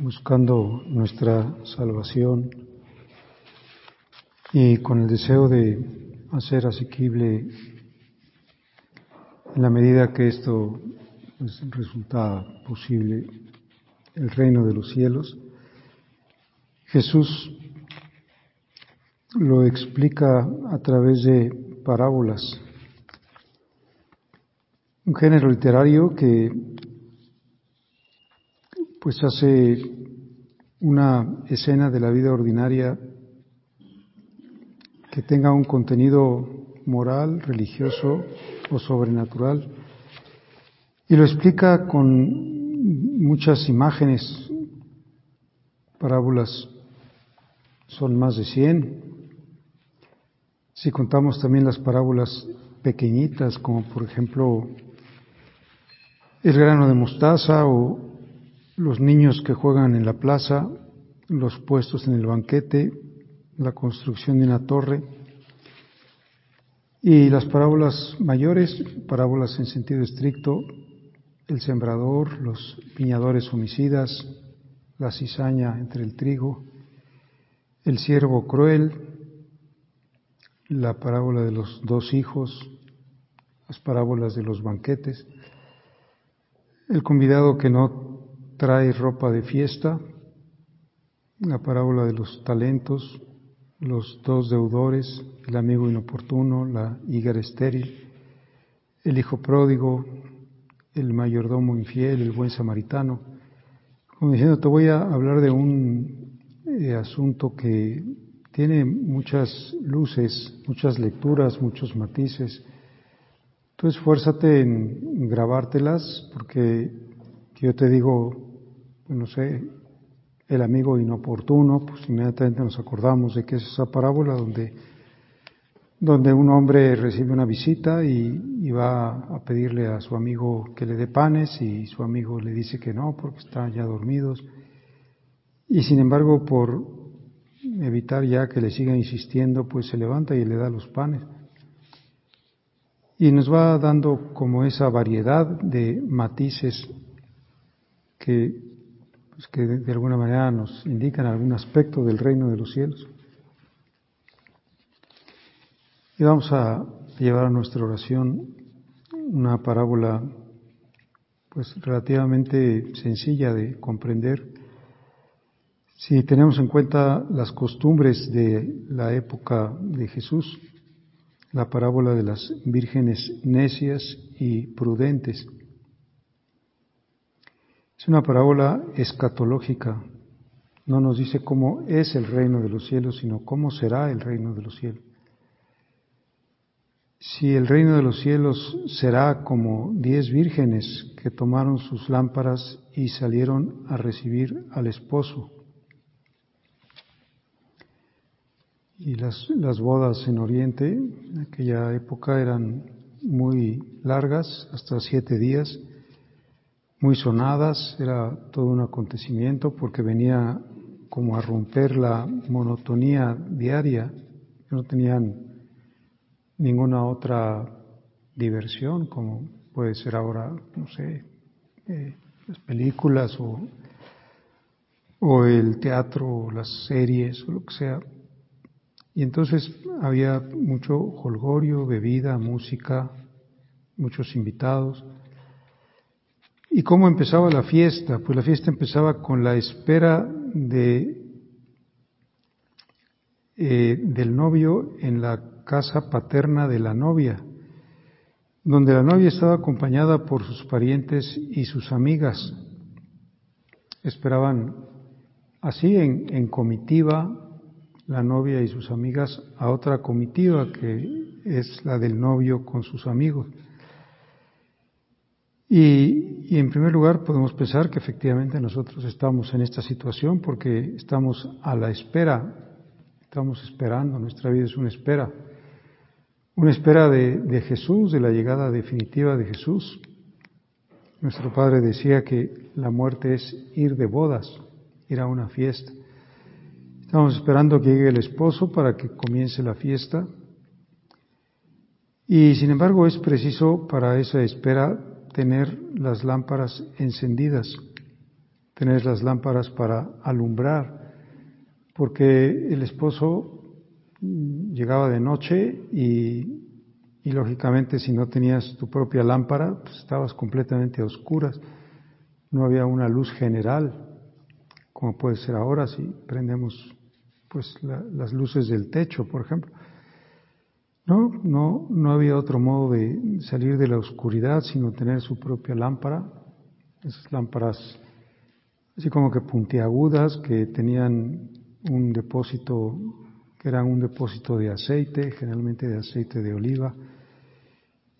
Buscando nuestra salvación y con el deseo de hacer asequible en la medida que esto resulta posible el reino de los cielos, Jesús lo explica a través de parábolas, un género literario que pues hace una escena de la vida ordinaria que tenga un contenido moral, religioso o sobrenatural y lo explica con muchas imágenes, parábolas son más de 100. Si contamos también las parábolas pequeñitas, como por ejemplo el grano de mostaza o los niños que juegan en la plaza, los puestos en el banquete, la construcción de una torre y las parábolas mayores, parábolas en sentido estricto, el sembrador, los piñadores homicidas, la cizaña entre el trigo, el siervo cruel, la parábola de los dos hijos, las parábolas de los banquetes, el convidado que no trae ropa de fiesta, la parábola de los talentos, los dos deudores, el amigo inoportuno, la higuera estéril, el hijo pródigo, el mayordomo infiel, el buen samaritano. Como diciendo, te voy a hablar de un eh, asunto que tiene muchas luces, muchas lecturas, muchos matices. Tú esfuérzate en grabártelas porque yo te digo, no sé, el amigo inoportuno, pues inmediatamente nos acordamos de que es esa parábola donde, donde un hombre recibe una visita y, va a pedirle a su amigo que le dé panes y su amigo le dice que no porque están ya dormidos. Y sin embargo, por evitar ya que le siga insistiendo, pues se levanta y le da los panes. Y nos va dando como esa variedad de matices que pues, que de alguna manera nos indican algún aspecto del reino de los cielos. Y vamos a llevar a nuestra oración una parábola pues relativamente sencilla de comprender si tenemos en cuenta las costumbres de la época de Jesús, la parábola de las vírgenes necias y prudentes. Es una parábola escatológica. No nos dice cómo es el reino de los cielos, sino cómo será el reino de los cielos. Si el reino de los cielos será como diez vírgenes que tomaron sus lámparas y salieron a recibir al esposo. y las, las bodas en Oriente, en aquella época eran muy largas, hasta siete días, muy sonadas, era todo un acontecimiento porque venía como a romper la monotonía diaria, no tenían ninguna otra diversión como puede ser ahora, no sé, eh, las películas o, o el teatro o las series o lo que sea. Y entonces había mucho holgorio, bebida, música, muchos invitados. ¿Y cómo empezaba la fiesta? Pues la fiesta empezaba con la espera de, eh, del novio en la casa paterna de la novia, donde la novia estaba acompañada por sus parientes y sus amigas. Esperaban así en, en comitiva la novia y sus amigas a otra comitiva que es la del novio con sus amigos. Y, en primer lugar podemos pensar que efectivamente nosotros estamos en esta situación porque estamos a la espera, estamos esperando, nuestra vida es una espera, una espera de, de Jesús, de la llegada definitiva de Jesús. Nuestro Padre decía que la muerte es ir de bodas, ir a una fiesta. Estamos esperando que llegue el esposo para que comience la fiesta. Y sin embargo es preciso para esa espera tener las lámparas encendidas, tener las lámparas para alumbrar, porque el esposo llegaba de noche y, y lógicamente si no tenías tu propia lámpara, pues estabas completamente a oscuras, no había una luz general, como puede ser ahora si prendemos pues la, las luces del techo, por ejemplo. No, no, no había otro modo de salir de la oscuridad sino tener su propia lámpara, esas lámparas así como que puntiagudas que tenían un depósito, que eran un depósito de aceite, generalmente de aceite de oliva,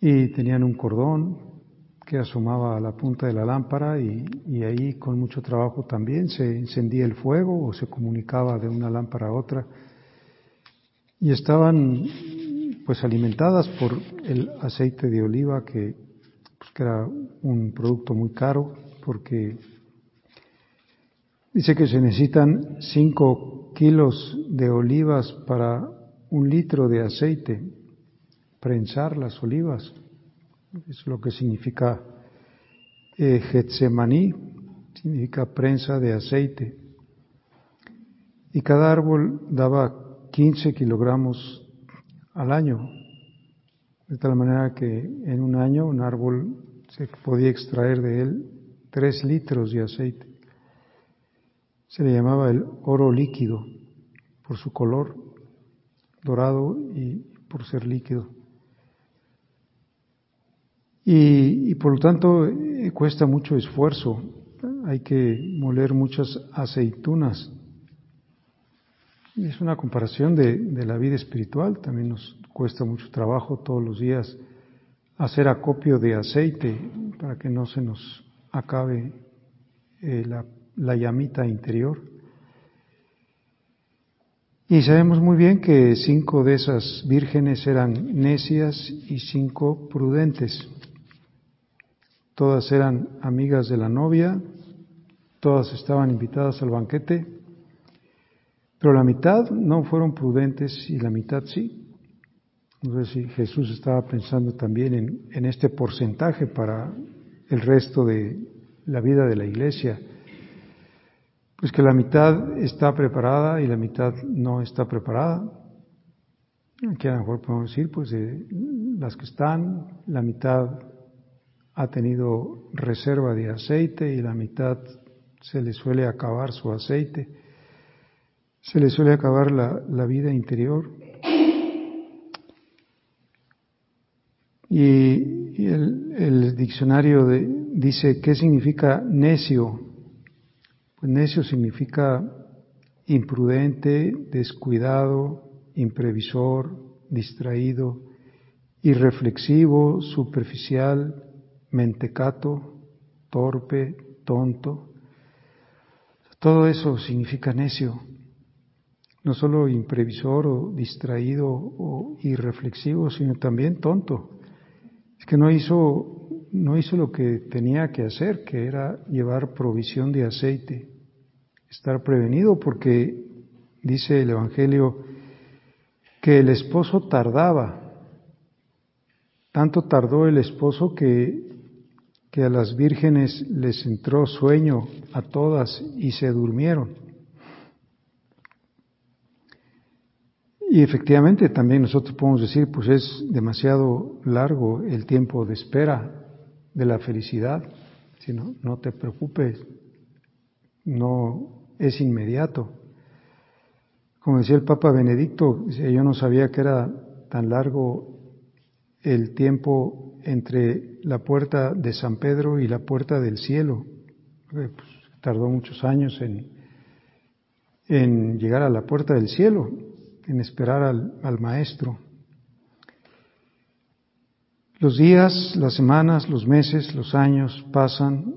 y tenían un cordón que asomaba a la punta de la lámpara y, y, ahí con mucho trabajo también se encendía el fuego o se comunicaba de una lámpara a otra. Y estaban pues alimentadas por el aceite de oliva que, pues, que era un producto muy caro porque dice que se necesitan cinco kilos de olivas para un litro de aceite, prensar las olivas es lo que significa eh, Getsemaní, significa prensa de aceite. Y cada árbol daba 15 kilogramos al año, de tal manera que en un año un árbol se podía extraer de él 3 litros de aceite. Se le llamaba el oro líquido por su color dorado y por ser líquido. Y, y, por lo tanto eh, cuesta mucho esfuerzo, hay que moler muchas aceitunas. Es una comparación de, la vida espiritual, también nos cuesta mucho trabajo todos los días hacer acopio de aceite para que no se nos acabe eh, la, la llamita interior. Y sabemos muy bien que cinco de esas vírgenes eran necias y cinco prudentes. Todas eran amigas de la novia, todas estaban invitadas al banquete, pero la mitad no fueron prudentes y la mitad sí. No sé si Jesús estaba pensando también en, este porcentaje para el resto de la vida de la iglesia. Pues que la mitad está preparada y la mitad no está preparada. Aquí a lo mejor podemos decir, pues las que están, la mitad ha tenido reserva de aceite y la mitad se le suele acabar su aceite, se le suele acabar la, la vida interior. Y, el, diccionario de, dice, ¿qué significa necio? Pues necio significa imprudente, descuidado, imprevisor, distraído, irreflexivo, superficial, mentecato, torpe, tonto. Todo eso significa necio. No solo imprevisor o distraído o irreflexivo, sino también tonto. Es que no hizo, no hizo lo que tenía que hacer, que era llevar provisión de aceite, estar prevenido, porque dice el Evangelio que el esposo tardaba. Tanto tardó el esposo que, que a las vírgenes les entró sueño a todas y se durmieron. Y efectivamente también nosotros podemos decir, pues es demasiado largo el tiempo de espera de la felicidad. Si no, te preocupes, no es inmediato. Como decía el Papa Benedicto, yo no sabía que era tan largo el tiempo entre la puerta de San Pedro y la puerta del cielo. Pues, tardó muchos años en, en llegar a la puerta del cielo en esperar al, Maestro. Los días, las semanas, los meses, los años pasan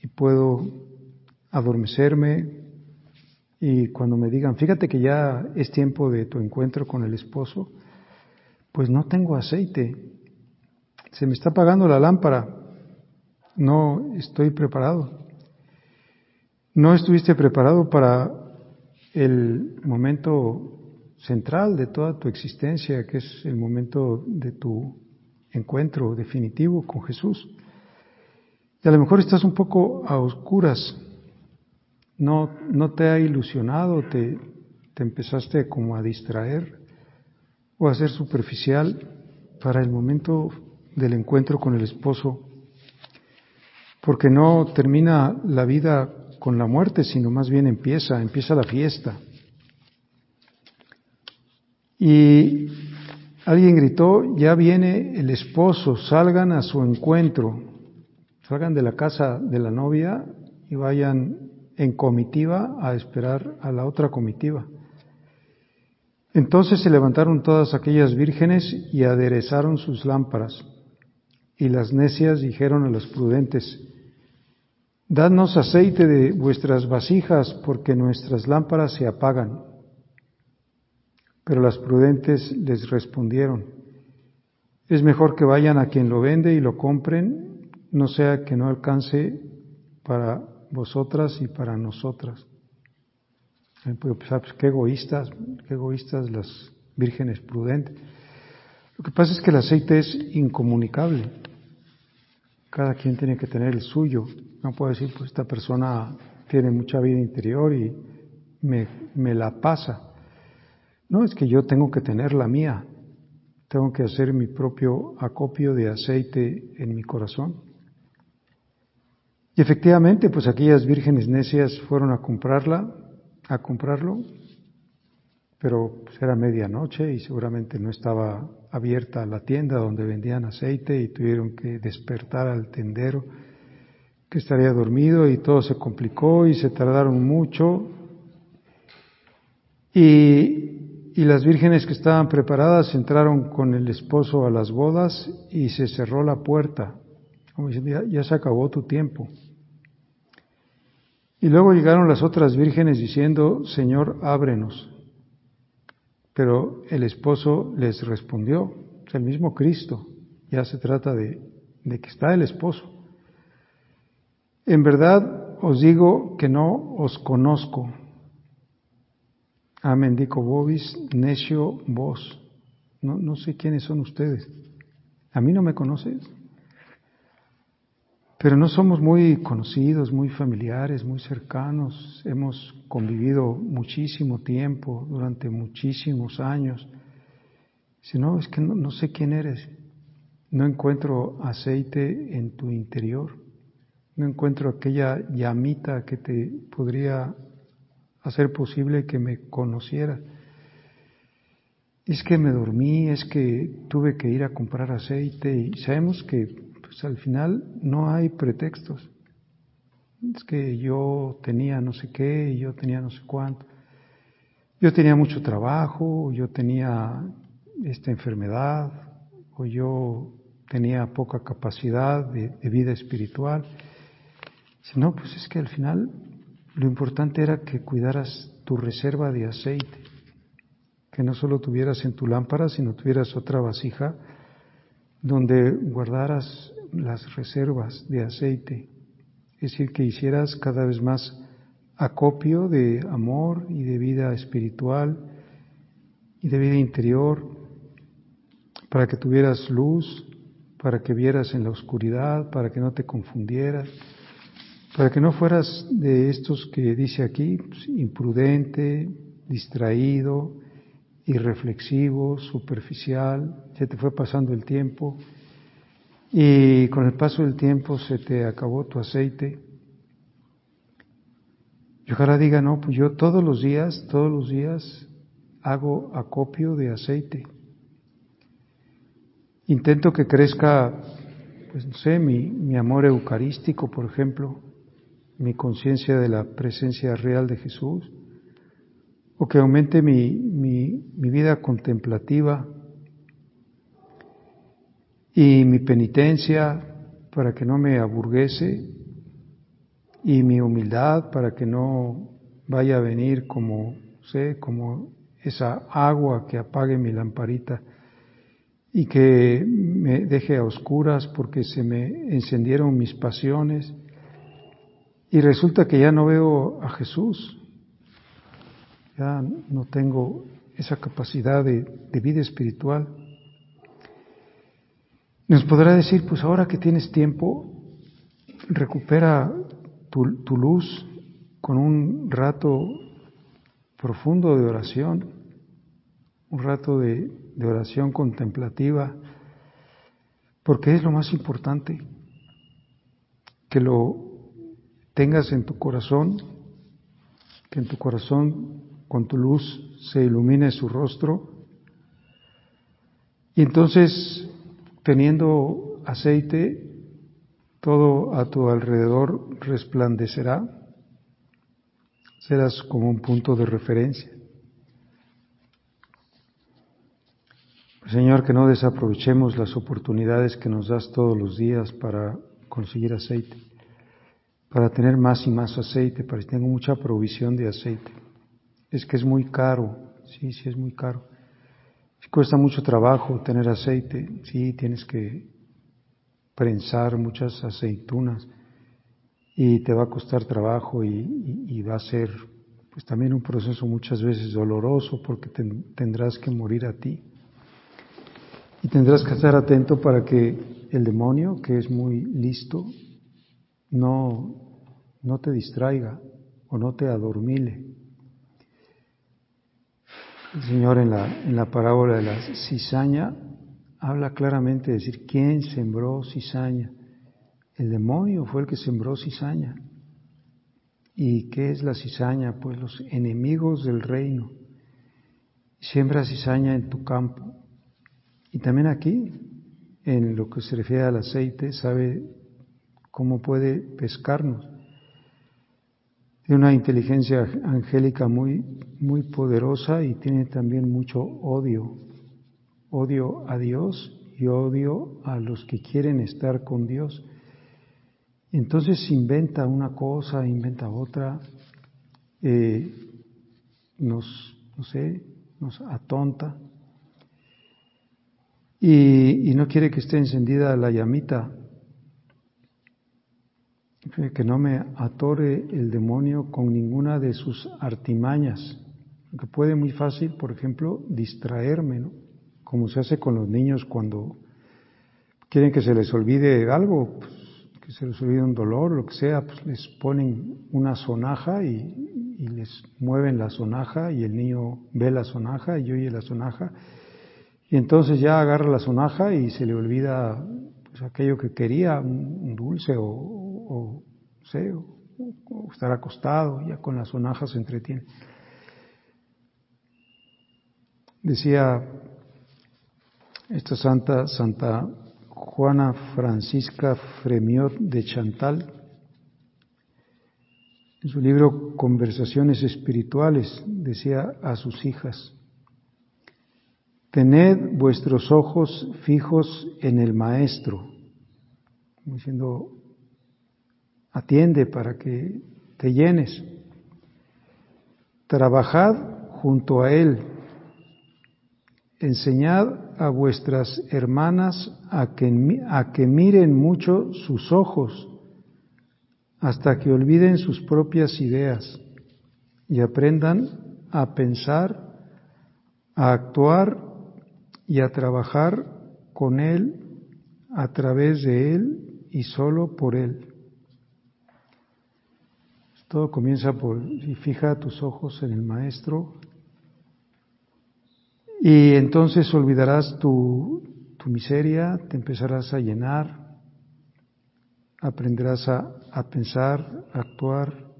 y puedo adormecerme y cuando me digan, fíjate que ya es tiempo de tu encuentro con el esposo, pues no tengo aceite, se me está apagando la lámpara, no estoy preparado. No estuviste preparado para el momento central de toda tu existencia, que es el momento de tu encuentro definitivo con Jesús. Y a lo mejor estás un poco a oscuras, no, no te ha ilusionado, te, te empezaste como a distraer o a ser superficial para el momento del encuentro con el esposo, porque no termina la vida con la muerte, sino más bien empieza, empieza la fiesta. Y alguien gritó, ya viene el esposo, salgan a su encuentro, salgan de la casa de la novia y vayan en comitiva a esperar a la otra comitiva. Entonces se levantaron todas aquellas vírgenes y aderezaron sus lámparas. Y las necias dijeron a los prudentes, Dadnos aceite de vuestras vasijas, porque nuestras lámparas se apagan. Pero las prudentes les respondieron, es mejor que vayan a quien lo vende y lo compren, no sea que no alcance para vosotras y para nosotras. Pensar, pues qué egoístas, qué egoístas las vírgenes prudentes. Lo que pasa es que el aceite es incomunicable. Cada quien tiene que tener el suyo. No puedo decir, pues esta persona tiene mucha vida interior y me la pasa. No, es que yo tengo que tener la mía, tengo que hacer mi propio acopio de aceite en mi corazón. Y efectivamente, pues aquellas vírgenes necias fueron a comprarla, a comprarlo, pero pues era medianoche y seguramente no estaba abierta la tienda donde vendían aceite y tuvieron que despertar al tendero que estaría dormido y todo se complicó y se tardaron mucho. Y y las vírgenes que estaban preparadas entraron con el esposo a las bodas y se cerró la puerta. Como diciendo, ya, se acabó tu tiempo. Y luego llegaron las otras vírgenes diciendo, Señor, ábrenos. Pero el esposo les respondió, es el mismo Cristo, ya se trata de, de que está el esposo. En verdad os digo que no os conozco. Amén, dico vobis, necio vos. No, no sé quiénes son ustedes. ¿A mí no me conoces? Pero no somos muy conocidos, muy familiares, muy cercanos. Hemos convivido muchísimo tiempo, durante muchísimos años. Si no, es que no sé quién eres. No encuentro aceite en tu interior. No encuentro aquella llamita que te podría hacer posible que me conociera. Es que me dormí, es que tuve que ir a comprar aceite y sabemos que pues, al final no hay pretextos. Es que yo tenía no sé qué yo tenía no sé cuánto. Yo tenía mucho trabajo, yo tenía esta enfermedad, o yo tenía poca capacidad de, de vida espiritual. Si no, pues es que al final lo importante era que cuidaras tu reserva de aceite, que no solo tuvieras en tu lámpara, sino tuvieras otra vasija donde guardaras las reservas de aceite, es decir, que hicieras cada vez más acopio de amor y de vida espiritual y de vida interior, para que tuvieras luz, para que vieras en la oscuridad, para que no te confundieras, para que no fueras de estos que dice aquí, pues, imprudente, distraído, irreflexivo, superficial, ya te fue pasando el tiempo y con el paso del tiempo se te acabó tu aceite. Y ojalá diga, no, pues yo todos los días, todos los días hago acopio de aceite. Intento que crezca, pues no sé, mi, mi amor eucarístico, por ejemplo, mi conciencia de la presencia real de Jesús, o que aumente mi, mi, vida contemplativa y mi penitencia para que no me aburguese y mi humildad para que no vaya a venir como sé, como esa agua que apague mi lamparita y que me deje a oscuras porque se me encendieron mis pasiones y resulta que ya no veo a Jesús, ya no tengo esa capacidad de, vida espiritual. Nos podrá decir, pues ahora que tienes tiempo, recupera tu, tu luz con un rato profundo de oración, un rato de, de oración contemplativa, porque es lo más importante, que lo tengas en tu corazón, que en tu corazón con tu luz se ilumine su rostro, y entonces teniendo aceite, todo a tu alrededor resplandecerá, serás como un punto de referencia. Señor, que no desaprovechemos las oportunidades que nos das todos los días para conseguir aceite, para tener más y más aceite, para que tenga mucha provisión de aceite. Es que es muy caro, sí, sí es muy caro. Cuesta mucho trabajo tener aceite, sí, tienes que prensar muchas aceitunas y te va a costar trabajo y, va a ser pues también un proceso muchas veces doloroso porque tendrás que morir a ti. Y tendrás que estar atento para que el demonio, que es muy listo, no, no te distraiga o no te adormile. El Señor en la, en la parábola de la cizaña habla claramente de decir, ¿quién sembró cizaña? El demonio fue el que sembró cizaña. ¿Y qué es la cizaña? Pues los enemigos del reino. Siembra cizaña en tu campo. Y también aquí, en lo que se refiere al aceite, sabe cómo puede pescarnos tiene una inteligencia angélica muy, muy poderosa y tiene también mucho odio. Odio a Dios y odio a los que quieren estar con Dios. Entonces inventa una cosa, inventa otra, eh, nos, no sé, nos atonta y, y no quiere que esté encendida la llamita que no me atore el demonio con ninguna de sus artimañas, que puede muy fácil, por ejemplo, distraerme. Como se hace con los niños cuando quieren que se les olvide algo, pues, que se les olvide un dolor, lo que sea, pues les ponen una sonaja y, les mueven la sonaja y el niño ve la sonaja y oye la sonaja y entonces ya agarra la sonaja y se le olvida pues, aquello que quería, un, dulce o, o, o, estar acostado, ya con las sonajas se entretiene. Decía esta santa, Santa Juana Francisca Fremiot de Chantal, en su libro Conversaciones Espirituales, decía a sus hijas, Tened vuestros ojos fijos en el Maestro, diciendo, atiende para que te llenes. trabajad junto a él, enseñad a vuestras hermanas a que, a que miren mucho sus ojos hasta que olviden sus propias ideas y aprendan a pensar, a actuar y a trabajar con Él, a través de Él y solo por Él. Todo comienza por, y fija tus ojos en el Maestro, y entonces olvidarás tu, tu miseria, te empezarás a llenar, aprenderás a, a pensar, a actuar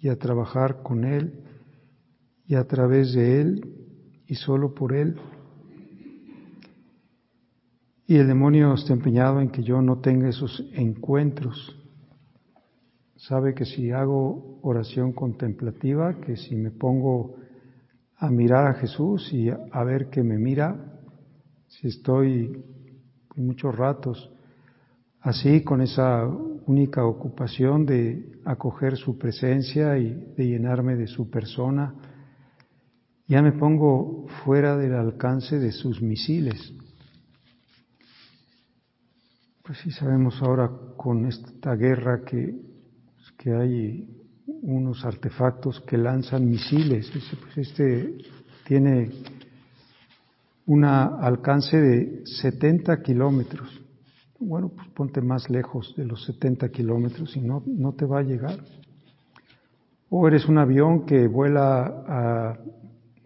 y a trabajar con Él y a través de Él y solo por Él. Y el demonio está empeñado en que yo no tenga esos encuentros. Sabe que si hago oración contemplativa, que si me pongo a mirar a Jesús y a ver que me mira, si estoy muchos ratos así con esa única ocupación de acoger su presencia y de llenarme de su persona, ya me pongo fuera del alcance de sus misiles. Pues sí sabemos ahora con esta guerra que, que hay unos artefactos que lanzan misiles. Pues este tiene un alcance de 70 kilómetros. Bueno, pues ponte más lejos de los 70 kilómetros y no, no te va a llegar. O eres un avión que vuela a,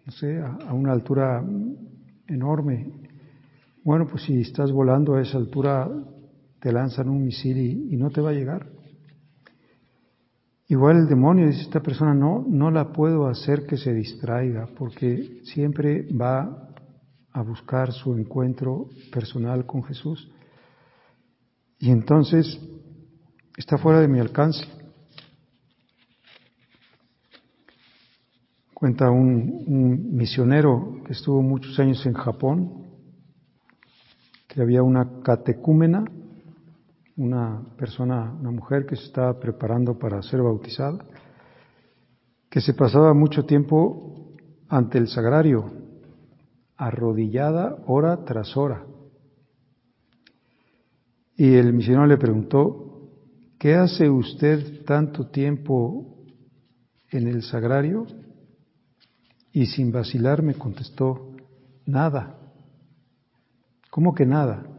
no sé, a una altura enorme. Bueno, pues si estás volando a esa altura te lanzan un misil y, no te va a llegar. Igual el demonio dice, esta persona no, no la puedo hacer que se distraiga porque siempre va a buscar su encuentro personal con Jesús. Y entonces está fuera de mi alcance. Cuenta un, un misionero que estuvo muchos años en Japón, que había una catecúmena una persona, una mujer que se estaba preparando para ser bautizada, que se pasaba mucho tiempo ante el sagrario, arrodillada hora tras hora. Y el misionero le preguntó, ¿qué hace usted tanto tiempo en el sagrario? Y sin vacilar me contestó, nada. ¿Cómo que nada?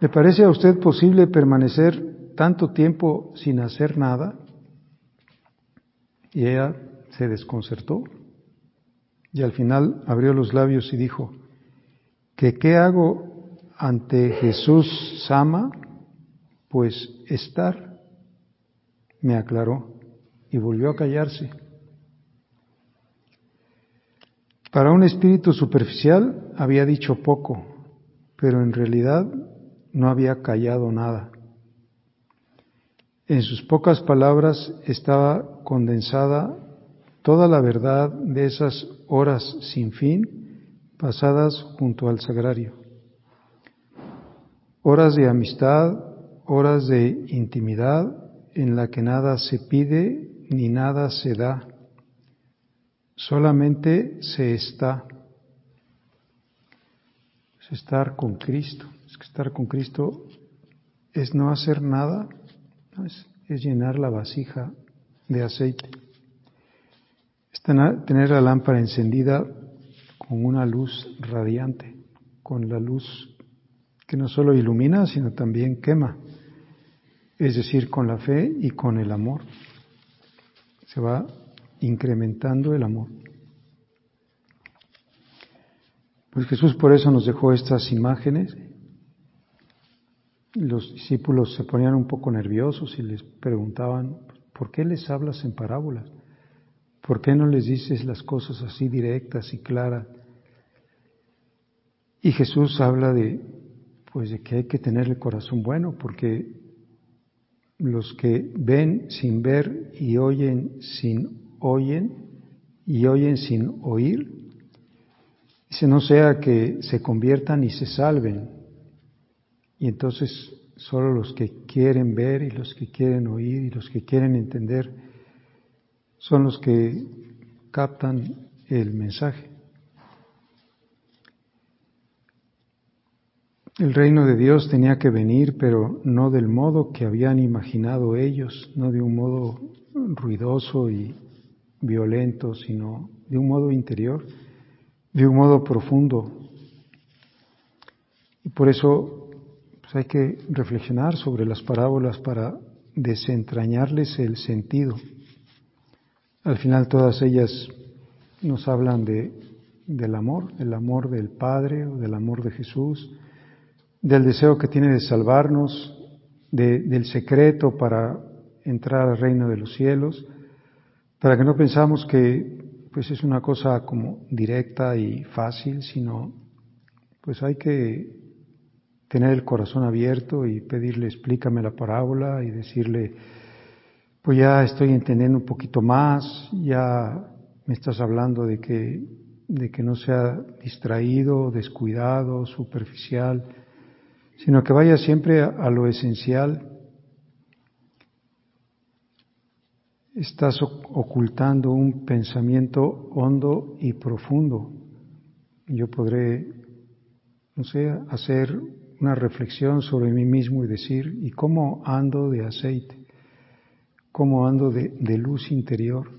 ¿Le parece a usted posible permanecer tanto tiempo sin hacer nada? Y ella se desconcertó y al final abrió los labios y dijo, ¿que qué hago ante Jesús Sama? Pues estar, me aclaró y volvió a callarse. Para un espíritu superficial había dicho poco, pero en realidad no había callado nada. En sus pocas palabras estaba condensada toda la verdad de esas horas sin fin pasadas junto al sagrario. Horas de amistad, horas de intimidad en la que nada se pide ni nada se da, solamente se está. Es estar con Cristo estar con Cristo es no hacer nada, es, llenar la vasija de aceite. Es tener la lámpara encendida con una luz radiante, con la luz que no solo ilumina, sino también quema, es decir, con la fe y con el amor. Se va incrementando el amor. Pues Jesús por eso nos dejó estas imágenes los discípulos se ponían un poco nerviosos y les preguntaban, ¿por qué les hablas en parábolas? ¿Por qué no les dices las cosas así directas y claras? Y Jesús habla de, pues de que hay que tener el corazón bueno, porque los que ven sin ver y oyen sin oyen y oyen sin oír, dice no sea que se conviertan y se salven, y entonces solo los que quieren ver y los que quieren oír y los que quieren entender son los que captan el mensaje. El reino de Dios tenía que venir, pero no del modo que habían imaginado ellos, no de un modo ruidoso y violento, sino de un modo interior, de un modo profundo. Y por eso pues, hay que reflexionar sobre las parábolas para desentrañarles el sentido. Al final todas ellas nos hablan de, del amor, el amor del Padre o del amor de Jesús, del deseo que tiene de salvarnos, del secreto para entrar al reino de los cielos, para que no pensamos que pues es una cosa como directa y fácil, sino pues hay que tener el corazón abierto y pedirle explícame la parábola y decirle pues ya estoy entendiendo un poquito más, ya me estás hablando de que de que no sea distraído, descuidado, superficial, sino que vaya siempre a, lo esencial. Estás ocultando un pensamiento hondo y profundo. Yo podré, no sé, hacer una reflexión sobre mí mismo y decir, ¿y cómo ando de aceite? ¿Cómo ando de, luz interior?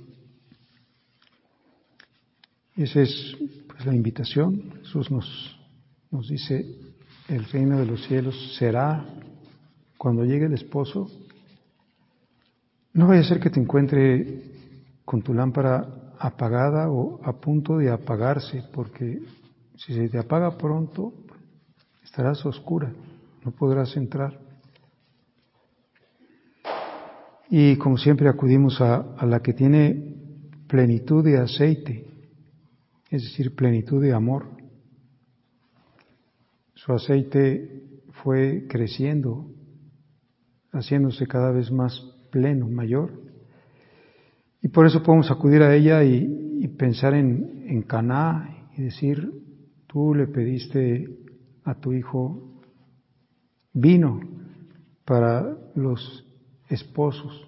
Esa es pues, la invitación. Jesús nos, nos dice, el reino de los cielos será cuando llegue el esposo. No vaya a ser que te encuentre con tu lámpara apagada o a punto de apagarse, porque si se te apaga pronto, estarás oscura, no podrás entrar. Y como siempre acudimos a, a la que tiene plenitud de aceite, es decir, plenitud de amor. Su aceite fue creciendo, haciéndose cada vez más pleno, mayor. Y por eso podemos acudir a ella y, pensar en, en Caná y decir, tú le pediste a tu hijo vino para los esposos.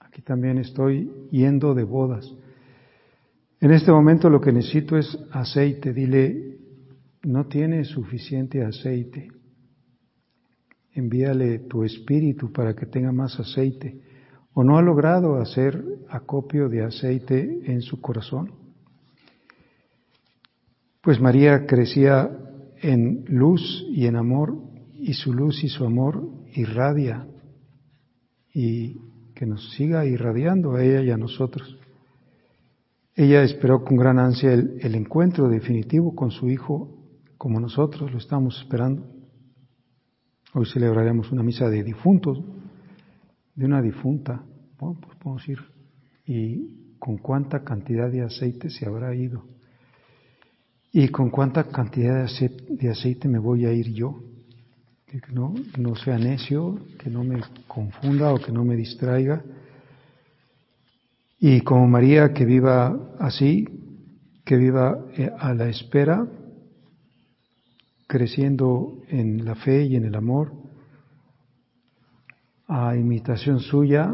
Aquí también estoy yendo de bodas. En este momento lo que necesito es aceite. Dile, no tiene suficiente aceite. Envíale tu espíritu para que tenga más aceite. ¿O no ha logrado hacer acopio de aceite en su corazón? Pues María crecía en luz y en amor, y su luz y su amor irradia, y que nos siga irradiando a ella y a nosotros. Ella esperó con gran ansia el, encuentro definitivo con su Hijo como nosotros lo estamos esperando. Hoy celebraremos una misa de difuntos, de una difunta. Bueno, pues podemos ir. ¿Y con cuánta cantidad de aceite se habrá ido? ¿Y con cuánta cantidad de aceite, me voy a ir yo? Que no, no sea necio, que no me confunda o que no me distraiga. Y como María, que viva así, que viva eh, a la espera creciendo en la fe y en el amor, a imitación suya,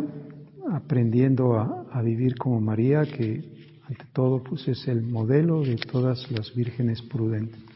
aprendiendo a, a, vivir como María, que ante todo pues es el modelo de todas las vírgenes prudentes.